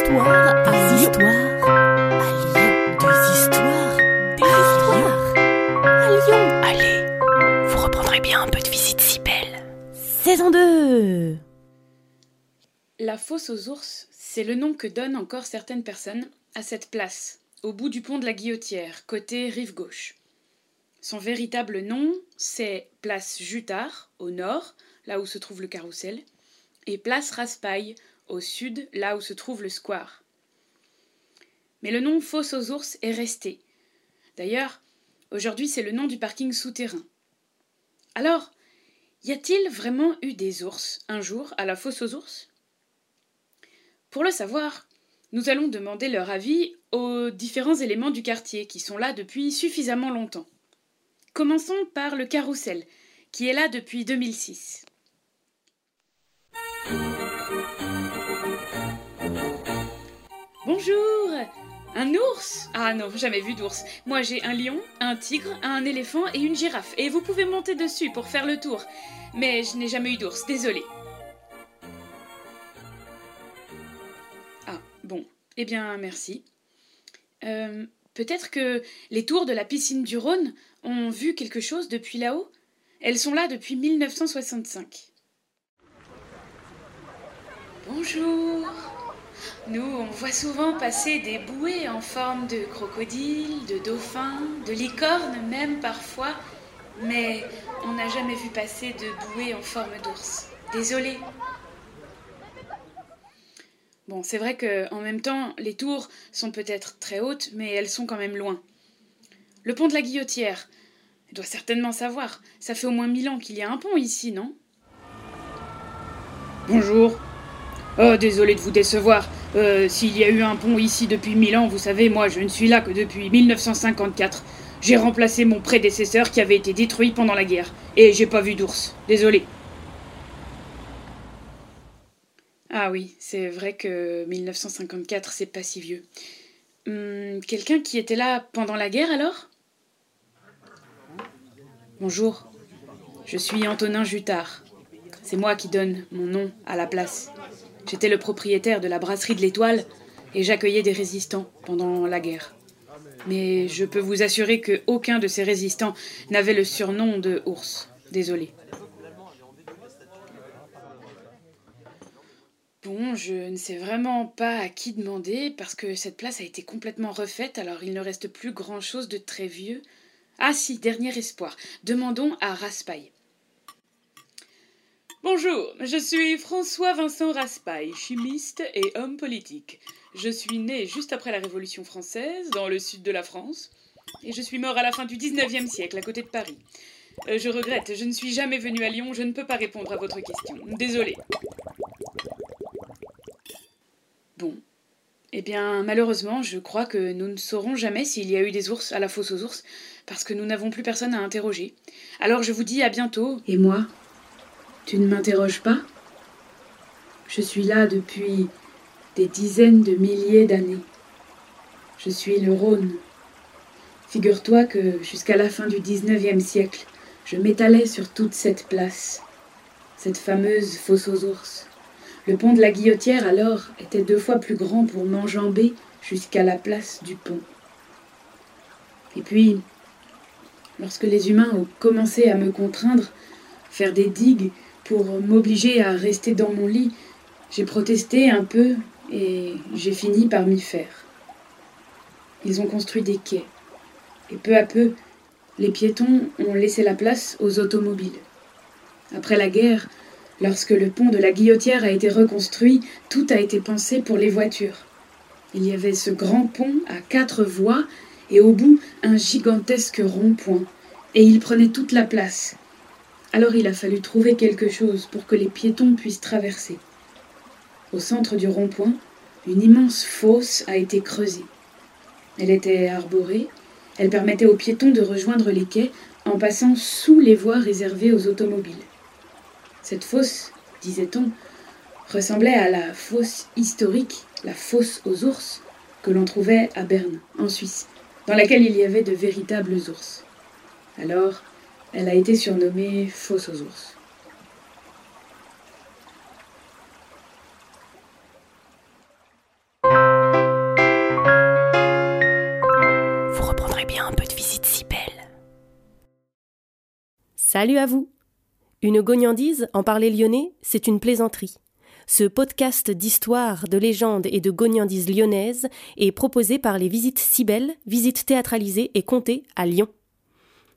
histoires Des histoires à Lyon. Des histoires Des histoires à Lyon. Allez, vous reprendrez bien un peu de visite si belle. Saison 2 La fosse aux ours, c'est le nom que donnent encore certaines personnes à cette place, au bout du pont de la Guillotière, côté rive gauche. Son véritable nom, c'est place Jutard, au nord, là où se trouve le carrousel, et place Raspail, au sud, là où se trouve le square. Mais le nom Fosse aux ours est resté. D'ailleurs, aujourd'hui c'est le nom du parking souterrain. Alors, y a-t-il vraiment eu des ours un jour à la fosse aux ours? Pour le savoir, nous allons demander leur avis aux différents éléments du quartier qui sont là depuis suffisamment longtemps. Commençons par le carrousel, qui est là depuis 2006. Bonjour Un ours? Ah non, jamais vu d'ours. Moi j'ai un lion, un tigre, un éléphant et une girafe. Et vous pouvez monter dessus pour faire le tour. Mais je n'ai jamais eu d'ours, désolé. Ah, bon. Eh bien, merci. Euh, Peut-être que les tours de la piscine du Rhône ont vu quelque chose depuis là-haut? Elles sont là depuis 1965. Bonjour Nous, on voit souvent passer des bouées en forme de crocodile, de dauphin, de licorne même parfois, mais on n'a jamais vu passer de bouées en forme d'ours. Désolée. Bon, c'est vrai que en même temps, les tours sont peut-être très hautes, mais elles sont quand même loin. Le pont de la Guillotière. Elle doit certainement savoir. Ça fait au moins mille ans qu'il y a un pont ici, non? Bonjour. Oh, désolé de vous décevoir. Euh, S'il y a eu un pont ici depuis mille ans, vous savez, moi, je ne suis là que depuis 1954. J'ai remplacé mon prédécesseur qui avait été détruit pendant la guerre. Et j'ai pas vu d'ours. Désolé. Ah oui, c'est vrai que 1954, c'est pas si vieux. Hum, Quelqu'un qui était là pendant la guerre alors? Bonjour, je suis Antonin Jutard. C'est moi qui donne mon nom à la place. J'étais le propriétaire de la brasserie de l'Étoile et j'accueillais des résistants pendant la guerre. Mais je peux vous assurer que aucun de ces résistants n'avait le surnom de ours. Désolé. Bon, je ne sais vraiment pas à qui demander parce que cette place a été complètement refaite, alors il ne reste plus grand-chose de très vieux. Ah si, dernier espoir. Demandons à Raspail. Bonjour, je suis François Vincent Raspail, chimiste et homme politique. Je suis né juste après la Révolution française, dans le sud de la France, et je suis mort à la fin du 19e siècle, à côté de Paris. Euh, je regrette, je ne suis jamais venu à Lyon, je ne peux pas répondre à votre question. Désolé. Bon. Eh bien, malheureusement, je crois que nous ne saurons jamais s'il y a eu des ours à la fosse aux ours, parce que nous n'avons plus personne à interroger. Alors je vous dis à bientôt. Et moi? Tu ne m'interroges pas? Je suis là depuis des dizaines de milliers d'années. Je suis le Rhône. Figure-toi que jusqu'à la fin du XIXe siècle, je m'étalais sur toute cette place, cette fameuse fosse aux ours. Le pont de la Guillotière, alors, était deux fois plus grand pour m'enjamber jusqu'à la place du pont. Et puis, lorsque les humains ont commencé à me contraindre, faire des digues pour m'obliger à rester dans mon lit, j'ai protesté un peu et j'ai fini par m'y faire. Ils ont construit des quais, et peu à peu, les piétons ont laissé la place aux automobiles. Après la guerre, Lorsque le pont de la Guillotière a été reconstruit, tout a été pensé pour les voitures. Il y avait ce grand pont à quatre voies et au bout un gigantesque rond-point, et il prenait toute la place. Alors il a fallu trouver quelque chose pour que les piétons puissent traverser. Au centre du rond-point, une immense fosse a été creusée. Elle était arborée, elle permettait aux piétons de rejoindre les quais en passant sous les voies réservées aux automobiles. Cette fosse, disait-on, ressemblait à la fosse historique, la fosse aux ours, que l'on trouvait à Berne, en Suisse, dans laquelle il y avait de véritables ours. Alors, elle a été surnommée Fausse aux ours. Vous reprendrez bien un peu de visite si belle. Salut à vous. Une gognandise, en parler lyonnais, c'est une plaisanterie. Ce podcast d'histoire, de légendes et de gognandises lyonnaises est proposé par les Visites Cybelles, visites théâtralisées et comptées à Lyon.